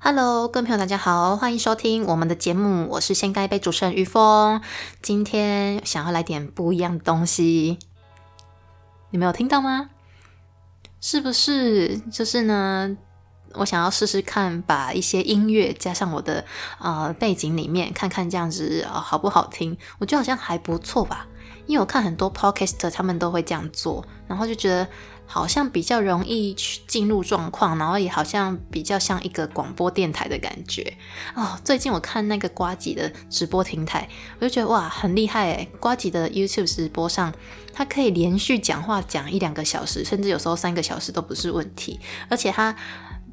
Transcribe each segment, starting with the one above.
Hello，各位朋友，大家好，欢迎收听我们的节目，我是先干一杯主持人于峰。今天想要来点不一样的东西，你们有听到吗？是不是？就是呢，我想要试试看，把一些音乐加上我的呃背景里面，看看这样子呃好不好听？我觉得好像还不错吧，因为我看很多 podcast 他们都会这样做，然后就觉得。好像比较容易去进入状况，然后也好像比较像一个广播电台的感觉哦。最近我看那个瓜吉的直播平台，我就觉得哇，很厉害诶。瓜吉的 YouTube 直播上，他可以连续讲话讲一两个小时，甚至有时候三个小时都不是问题。而且他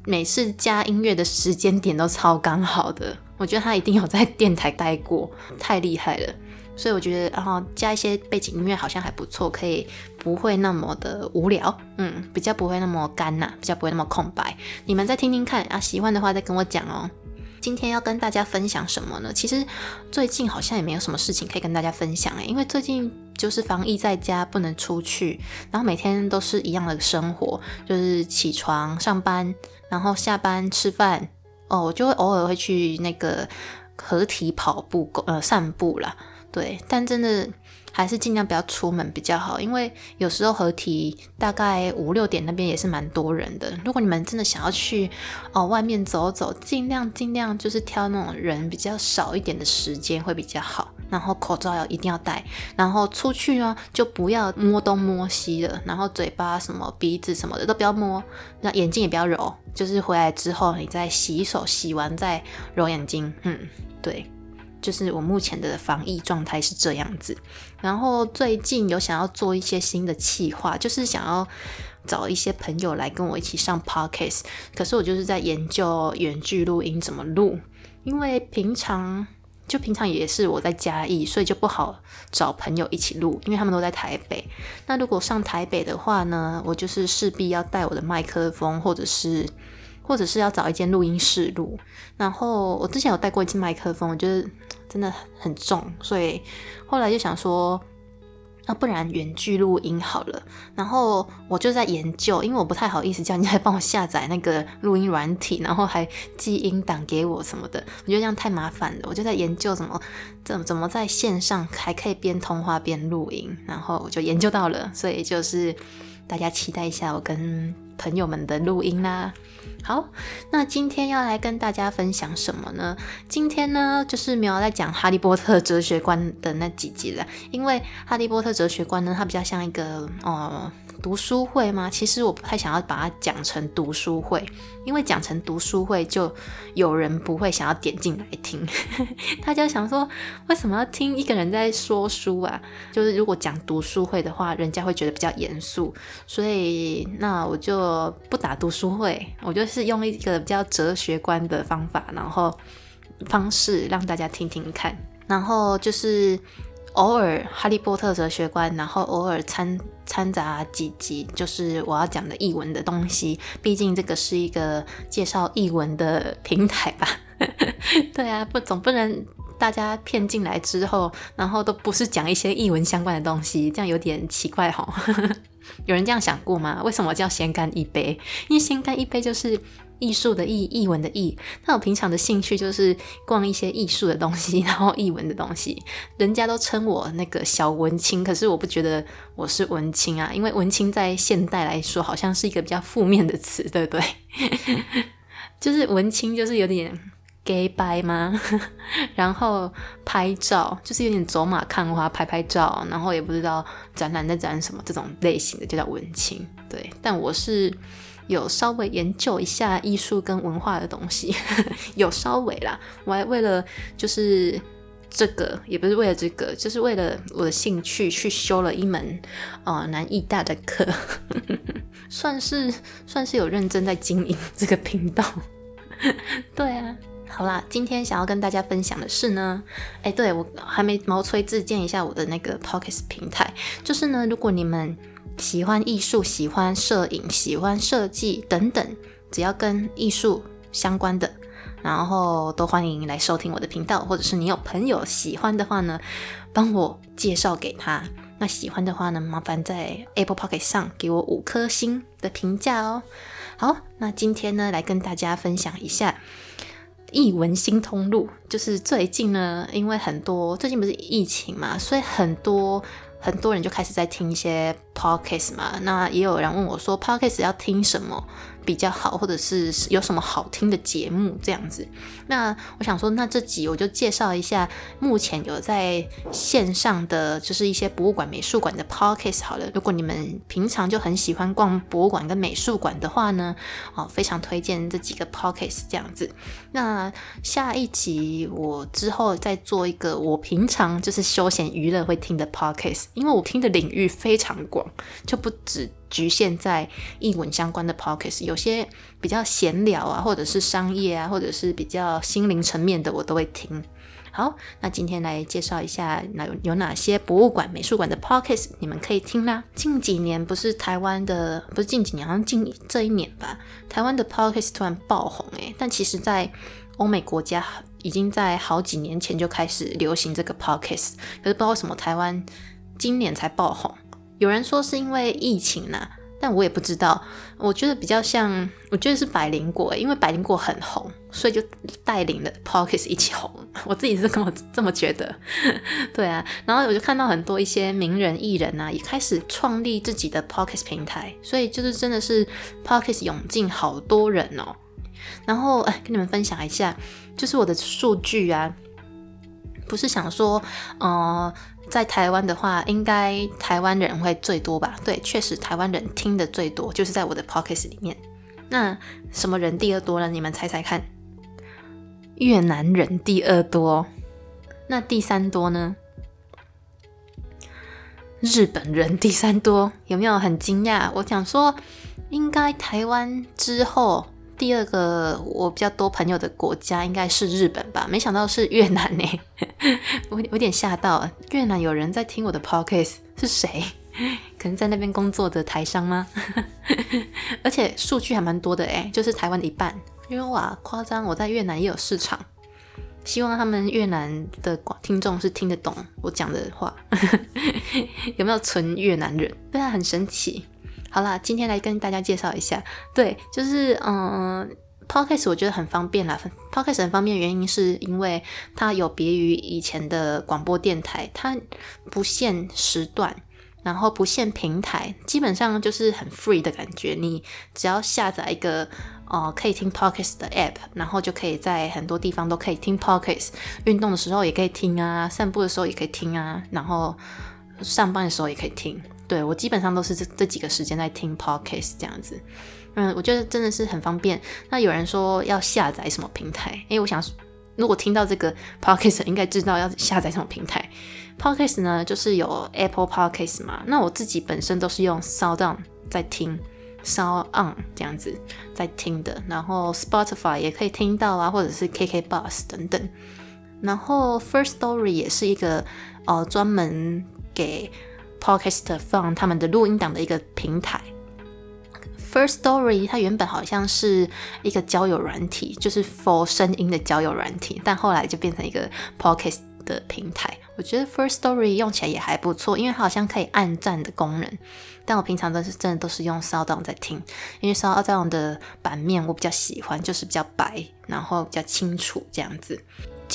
每次加音乐的时间点都超刚好的，我觉得他一定有在电台待过，太厉害了。所以我觉得，然后加一些背景音乐好像还不错，可以不会那么的无聊，嗯，比较不会那么干呐，比较不会那么空白。你们再听听看啊，喜欢的话再跟我讲哦。今天要跟大家分享什么呢？其实最近好像也没有什么事情可以跟大家分享诶，因为最近就是防疫在家，不能出去，然后每天都是一样的生活，就是起床上班，然后下班吃饭，哦，我就会偶尔会去那个合体跑步，呃，散步啦。对，但真的还是尽量不要出门比较好，因为有时候合体大概五六点那边也是蛮多人的。如果你们真的想要去哦外面走走，尽量尽量就是挑那种人比较少一点的时间会比较好。然后口罩要一定要戴，然后出去呢就不要摸东摸西的，然后嘴巴什么鼻子什么的都不要摸，那眼睛也不要揉，就是回来之后你再洗手，洗完再揉眼睛。嗯，对。就是我目前的防疫状态是这样子，然后最近有想要做一些新的企划，就是想要找一些朋友来跟我一起上 podcast，可是我就是在研究远距录音怎么录，因为平常就平常也是我在嘉义，所以就不好找朋友一起录，因为他们都在台北。那如果上台北的话呢，我就是势必要带我的麦克风，或者是或者是要找一间录音室录。然后我之前有带过一次麦克风，就是。真的很重，所以后来就想说，那不然远距录音好了。然后我就在研究，因为我不太好意思叫人家帮我下载那个录音软体，然后还寄音档给我什么的，我觉得这样太麻烦了。我就在研究怎么怎怎么在线上还可以边通话边录音，然后我就研究到了，所以就是大家期待一下我跟朋友们的录音啦。好，那今天要来跟大家分享什么呢？今天呢，就是没有在讲《哈利波特》哲学观的那几集了，因为《哈利波特》哲学观呢，它比较像一个哦。读书会吗？其实我不太想要把它讲成读书会，因为讲成读书会就有人不会想要点进来听。大家想说，为什么要听一个人在说书啊？就是如果讲读书会的话，人家会觉得比较严肃，所以那我就不打读书会，我就是用一个比较哲学观的方法，然后方式让大家听听看，然后就是。偶尔《哈利波特》哲学观，然后偶尔掺掺杂几集，就是我要讲的译文的东西。毕竟这个是一个介绍译文的平台吧？对啊，不总不能大家骗进来之后，然后都不是讲一些译文相关的东西，这样有点奇怪哈。有人这样想过吗？为什么叫先干一杯？因为先干一杯就是。艺术的艺，艺文的艺。那我平常的兴趣就是逛一些艺术的东西，然后艺文的东西。人家都称我那个小文青，可是我不觉得我是文青啊，因为文青在现代来说好像是一个比较负面的词，对不对？就是文青就是有点 gay 白吗？然后拍照就是有点走马看花，拍拍照，然后也不知道展览在展什么，这种类型的就叫文青。对，但我是。有稍微研究一下艺术跟文化的东西，有稍微啦。我还为了就是这个，也不是为了这个，就是为了我的兴趣去修了一门哦南艺大的课，算是算是有认真在经营这个频道。对啊，好啦，今天想要跟大家分享的是呢，哎，对我还没毛吹自荐一下我的那个 Pocket 平台，就是呢，如果你们。喜欢艺术、喜欢摄影、喜欢设计等等，只要跟艺术相关的，然后都欢迎来收听我的频道。或者是你有朋友喜欢的话呢，帮我介绍给他。那喜欢的话呢，麻烦在 Apple Pocket 上给我五颗星的评价哦。好，那今天呢，来跟大家分享一下译文新通路。就是最近呢，因为很多最近不是疫情嘛，所以很多很多人就开始在听一些 podcast 嘛。那也有人问我说，podcast 要听什么？比较好，或者是有什么好听的节目这样子。那我想说，那这集我就介绍一下目前有在线上的，就是一些博物馆、美术馆的 podcast 好了。如果你们平常就很喜欢逛博物馆跟美术馆的话呢，哦，非常推荐这几个 podcast 这样子。那下一集我之后再做一个我平常就是休闲娱乐会听的 podcast，因为我听的领域非常广，就不止。局限在译文相关的 podcast，有些比较闲聊啊，或者是商业啊，或者是比较心灵层面的，我都会听。好，那今天来介绍一下，那有哪些博物馆、美术馆的 podcast，你们可以听啦。近几年不是台湾的，不是近几年，好像近这一年吧，台湾的 podcast 突然爆红诶，但其实在欧美国家已经在好几年前就开始流行这个 podcast，可是不知道为什么台湾今年才爆红。有人说是因为疫情呢，但我也不知道。我觉得比较像，我觉得是百灵果，因为百灵果很红，所以就带领了 Pocket 一起红。我自己是这么这么觉得，对啊。然后我就看到很多一些名人艺人啊，也开始创立自己的 Pocket 平台，所以就是真的是 Pockets 涌进好多人哦。然后哎，跟你们分享一下，就是我的数据啊，不是想说，呃。在台湾的话，应该台湾人会最多吧？对，确实台湾人听的最多，就是在我的 podcast 里面。那什么人第二多呢？你们猜猜看？越南人第二多。那第三多呢？日本人第三多。有没有很惊讶？我想说，应该台湾之后。第二个我比较多朋友的国家应该是日本吧，没想到是越南呢，我有点吓到。越南有人在听我的 podcast 是谁？可能在那边工作的台商吗？而且数据还蛮多的诶，就是台湾的一半。因为哇，夸张！我在越南也有市场，希望他们越南的听众是听得懂我讲的话。有没有纯越南人？对啊，很神奇。好啦，今天来跟大家介绍一下，对，就是嗯，podcast 我觉得很方便啦。podcast 很方便原因是因为它有别于以前的广播电台，它不限时段，然后不限平台，基本上就是很 free 的感觉。你只要下载一个哦可以听 podcast 的 app，然后就可以在很多地方都可以听 podcast，运动的时候也可以听啊，散步的时候也可以听啊，然后上班的时候也可以听。对我基本上都是这这几个时间在听 podcast 这样子，嗯，我觉得真的是很方便。那有人说要下载什么平台？诶，我想如果听到这个 podcast 应该知道要下载什么平台。podcast 呢，就是有 Apple Podcast 嘛。那我自己本身都是用 Sound On 在听，Sound On 这样子在听的。然后 Spotify 也可以听到啊，或者是 KK Bus 等等。然后 First Story 也是一个呃专门给 Podcast 放他们的录音档的一个平台，First Story 它原本好像是一个交友软体，就是 for 声音的交友软体，但后来就变成一个 Podcast 的平台。我觉得 First Story 用起来也还不错，因为它好像可以按赞的功能。但我平常都是真的都是用 Sound 在听，因为 Sound 的版面我比较喜欢，就是比较白，然后比较清楚这样子。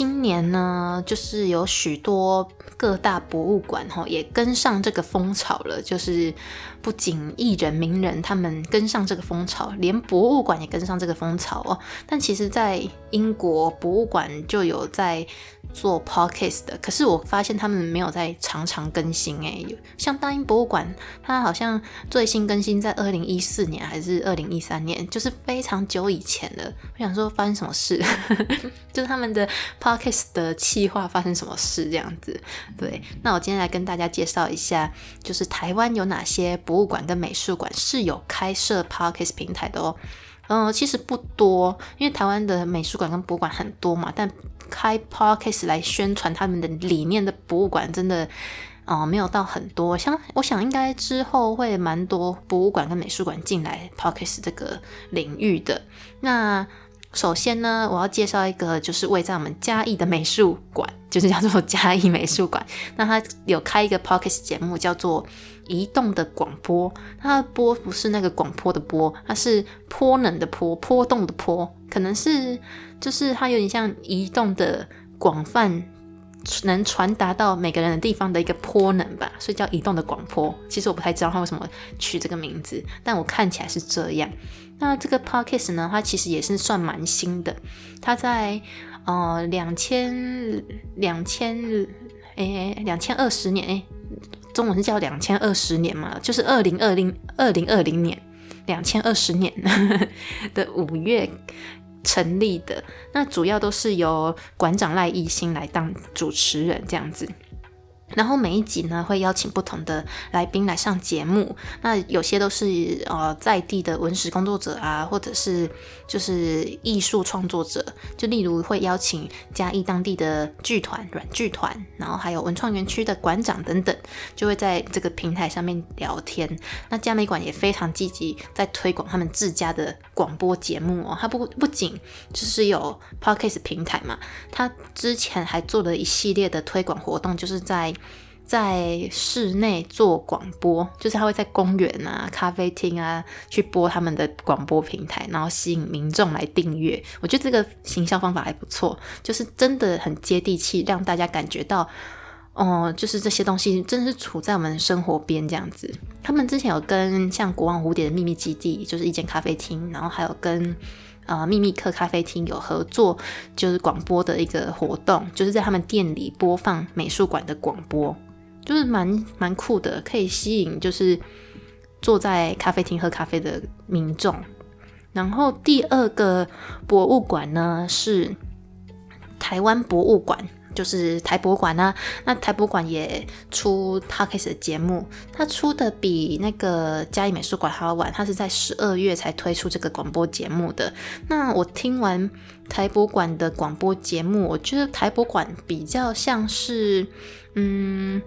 今年呢，就是有许多各大博物馆哈，也跟上这个风潮了。就是不仅艺人名人他们跟上这个风潮，连博物馆也跟上这个风潮哦。但其实，在英国博物馆就有在。做 podcast 的，可是我发现他们没有在常常更新诶。像大英博物馆，它好像最新更新在二零一四年还是二零一三年，就是非常久以前了。我想说发生什么事，就是他们的 p o podcast 的企划发生什么事这样子。对，那我今天来跟大家介绍一下，就是台湾有哪些博物馆跟美术馆是有开设 podcast 平台的哦。嗯，其实不多，因为台湾的美术馆跟博物馆很多嘛，但开 podcast 来宣传他们的理念的博物馆，真的，哦，没有到很多。像我想，应该之后会蛮多博物馆跟美术馆进来 podcast 这个领域的。那首先呢，我要介绍一个，就是位在我们嘉义的美术馆，就是叫做嘉义美术馆。那它有开一个 podcast 节目，叫做《移动的广播》。它的波不是那个广播的波，它是波能的波，波动的波，可能是就是它有点像移动的广泛。能传达到每个人的地方的一个波能吧，所以叫移动的广播。其实我不太知道他为什么取这个名字，但我看起来是这样。那这个 podcast 呢，它其实也是算蛮新的。它在呃两千两千诶两千二十年诶，中文是叫两千二十年嘛，就是二零二零二零二零年两千二十年的五月。成立的那主要都是由馆长赖艺兴来当主持人这样子。然后每一集呢，会邀请不同的来宾来上节目。那有些都是呃在地的文史工作者啊，或者是就是艺术创作者。就例如会邀请嘉义当地的剧团、软剧团，然后还有文创园区的馆长等等，就会在这个平台上面聊天。那嘉美馆也非常积极在推广他们自家的广播节目哦。它不不仅就是有 podcast 平台嘛，它之前还做了一系列的推广活动，就是在在室内做广播，就是他会在公园啊、咖啡厅啊去播他们的广播平台，然后吸引民众来订阅。我觉得这个行销方法还不错，就是真的很接地气，让大家感觉到，哦，就是这些东西真的是处在我们生活边这样子。他们之前有跟像国王蝴蝶的秘密基地，就是一间咖啡厅，然后还有跟呃秘密客咖啡厅有合作，就是广播的一个活动，就是在他们店里播放美术馆的广播。就是蛮蛮酷的，可以吸引就是坐在咖啡厅喝咖啡的民众。然后第二个博物馆呢是台湾博物馆，就是台博馆啊。那台博馆也出 t a k 的节目，它出的比那个嘉义美术馆还要晚，它是在十二月才推出这个广播节目的。那我听完台博馆的广播节目，我觉得台博馆比较像是，嗯。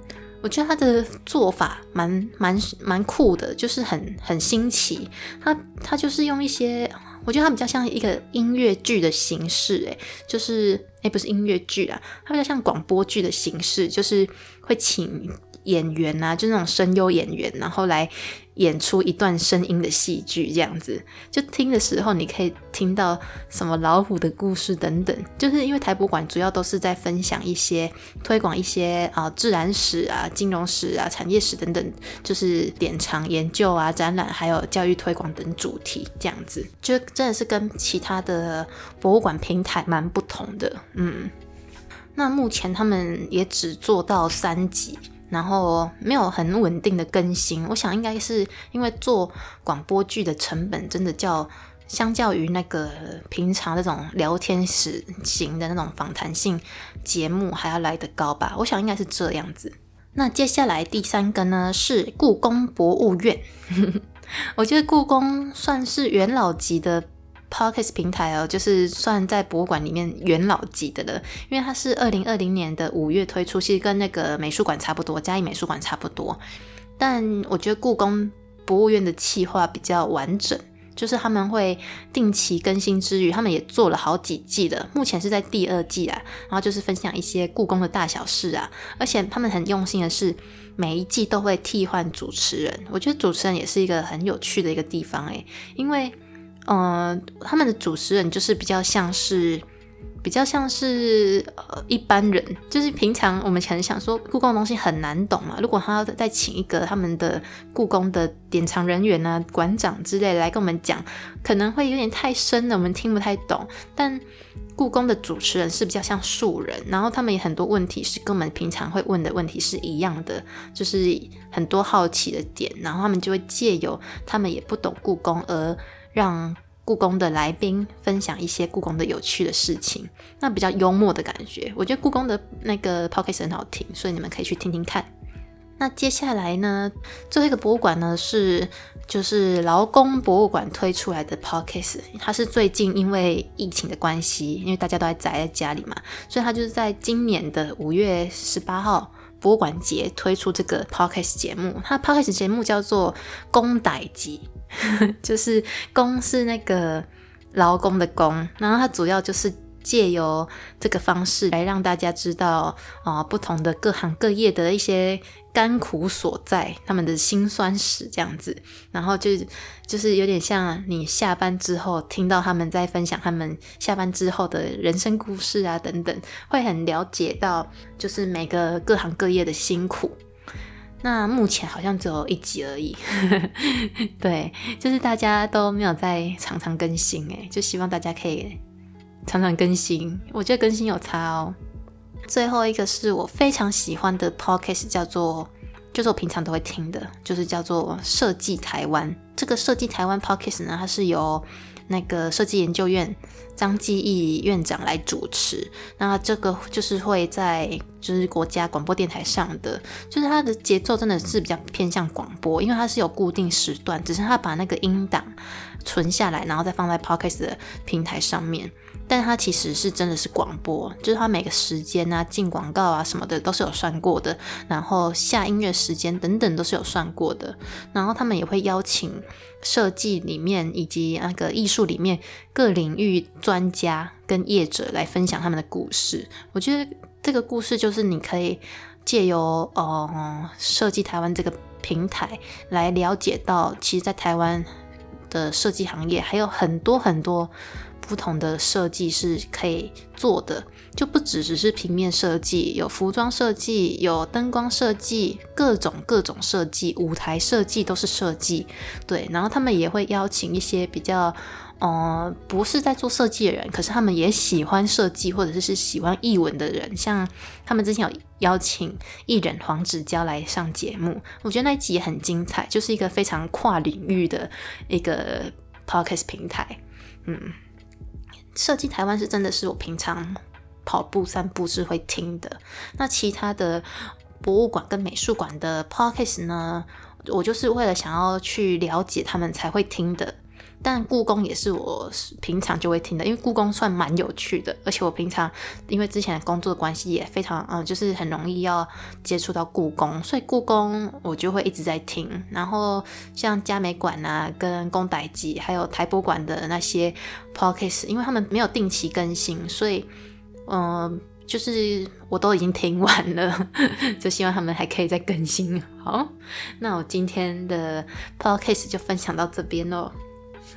我觉得他的做法蛮蛮蛮酷的，就是很很新奇。他他就是用一些，我觉得他比较像一个音乐剧的形式，诶，就是诶，不是音乐剧啊，他比较像广播剧的形式，就是会请。演员啊，就那种声优演员，然后来演出一段声音的戏剧，这样子，就听的时候你可以听到什么老虎的故事等等。就是因为台博馆主要都是在分享一些推广一些啊自然史啊、金融史啊、产业史等等，就是典藏研究啊、展览还有教育推广等主题，这样子，就真的是跟其他的博物馆平台蛮不同的。嗯，那目前他们也只做到三集。然后没有很稳定的更新，我想应该是因为做广播剧的成本真的较相较于那个平常那种聊天室型的那种访谈性节目还要来得高吧。我想应该是这样子。那接下来第三个呢是故宫博物院，我觉得故宫算是元老级的。Podcast 平台哦，就是算在博物馆里面元老级的了，因为它是二零二零年的五月推出，其实跟那个美术馆差不多，嘉义美术馆差不多。但我觉得故宫博物院的企划比较完整，就是他们会定期更新之余，他们也做了好几季的，目前是在第二季啊。然后就是分享一些故宫的大小事啊，而且他们很用心的是，每一季都会替换主持人。我觉得主持人也是一个很有趣的一个地方诶，因为。嗯，他们的主持人就是比较像是，比较像是呃一般人，就是平常我们可能想说故宫的东西很难懂嘛，如果他要再请一个他们的故宫的典藏人员啊、馆长之类来跟我们讲，可能会有点太深了，我们听不太懂。但故宫的主持人是比较像素人，然后他们也很多问题是跟我们平常会问的问题是一样的，就是很多好奇的点，然后他们就会借由他们也不懂故宫而。让故宫的来宾分享一些故宫的有趣的事情，那比较幽默的感觉。我觉得故宫的那个 podcast 很好听，所以你们可以去听听看。那接下来呢，最后一个博物馆呢是就是劳工博物馆推出来的 podcast，它是最近因为疫情的关系，因为大家都在宅在家里嘛，所以它就是在今年的五月十八号博物馆节推出这个 podcast 节目。它 podcast 节目叫做《公歹集》。就是公是那个劳工的工，然后它主要就是借由这个方式来让大家知道啊，不同的各行各业的一些甘苦所在，他们的辛酸史这样子，然后就就是有点像你下班之后听到他们在分享他们下班之后的人生故事啊等等，会很了解到就是每个各行各业的辛苦。那目前好像只有一集而已，对，就是大家都没有在常常更新诶，就希望大家可以常常更新，我觉得更新有差哦。最后一个是我非常喜欢的 podcast，叫做，就是我平常都会听的，就是叫做设计台湾。这个设计台湾 podcast 呢，它是由那个设计研究院张继义院长来主持，那这个就是会在就是国家广播电台上的，就是它的节奏真的是比较偏向广播，因为它是有固定时段，只是它把那个音档存下来，然后再放在 podcast 的平台上面。但它其实是真的是广播，就是它每个时间啊进广告啊什么的都是有算过的，然后下音乐时间等等都是有算过的。然后他们也会邀请设计里面以及那个艺术里面各领域专家跟业者来分享他们的故事。我觉得这个故事就是你可以借由呃设计台湾这个平台来了解到，其实，在台湾的设计行业还有很多很多。不同的设计是可以做的，就不只只是平面设计，有服装设计，有灯光设计，各种各种设计，舞台设计都是设计。对，然后他们也会邀请一些比较，呃，不是在做设计的人，可是他们也喜欢设计，或者是是喜欢译文的人，像他们之前有邀请艺人黄子佼来上节目，我觉得那一集也很精彩，就是一个非常跨领域的一个 podcast 平台，嗯。设计台湾是真的是我平常跑步散步是会听的。那其他的博物馆跟美术馆的 podcast 呢，我就是为了想要去了解他们才会听的。但故宫也是我平常就会听的，因为故宫算蛮有趣的，而且我平常因为之前的工作的关系也非常嗯，就是很容易要接触到故宫，所以故宫我就会一直在听。然后像嘉美馆啊、跟宫台集，还有台博馆的那些 podcast，因为他们没有定期更新，所以嗯，就是我都已经听完了，就希望他们还可以再更新。好，那我今天的 podcast 就分享到这边喽。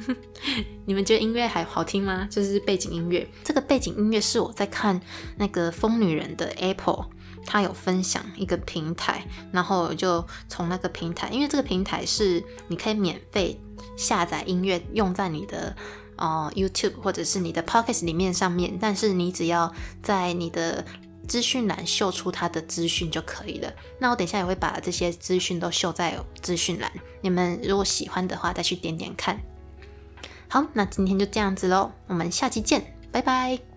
你们觉得音乐还好听吗？就是背景音乐，这个背景音乐是我在看那个疯女人的 Apple，他有分享一个平台，然后我就从那个平台，因为这个平台是你可以免费下载音乐用在你的呃 YouTube 或者是你的 Podcast 里面上面，但是你只要在你的资讯栏秀出它的资讯就可以了。那我等一下也会把这些资讯都秀在资讯栏，你们如果喜欢的话再去点点看。好，那今天就这样子喽，我们下期见，拜拜。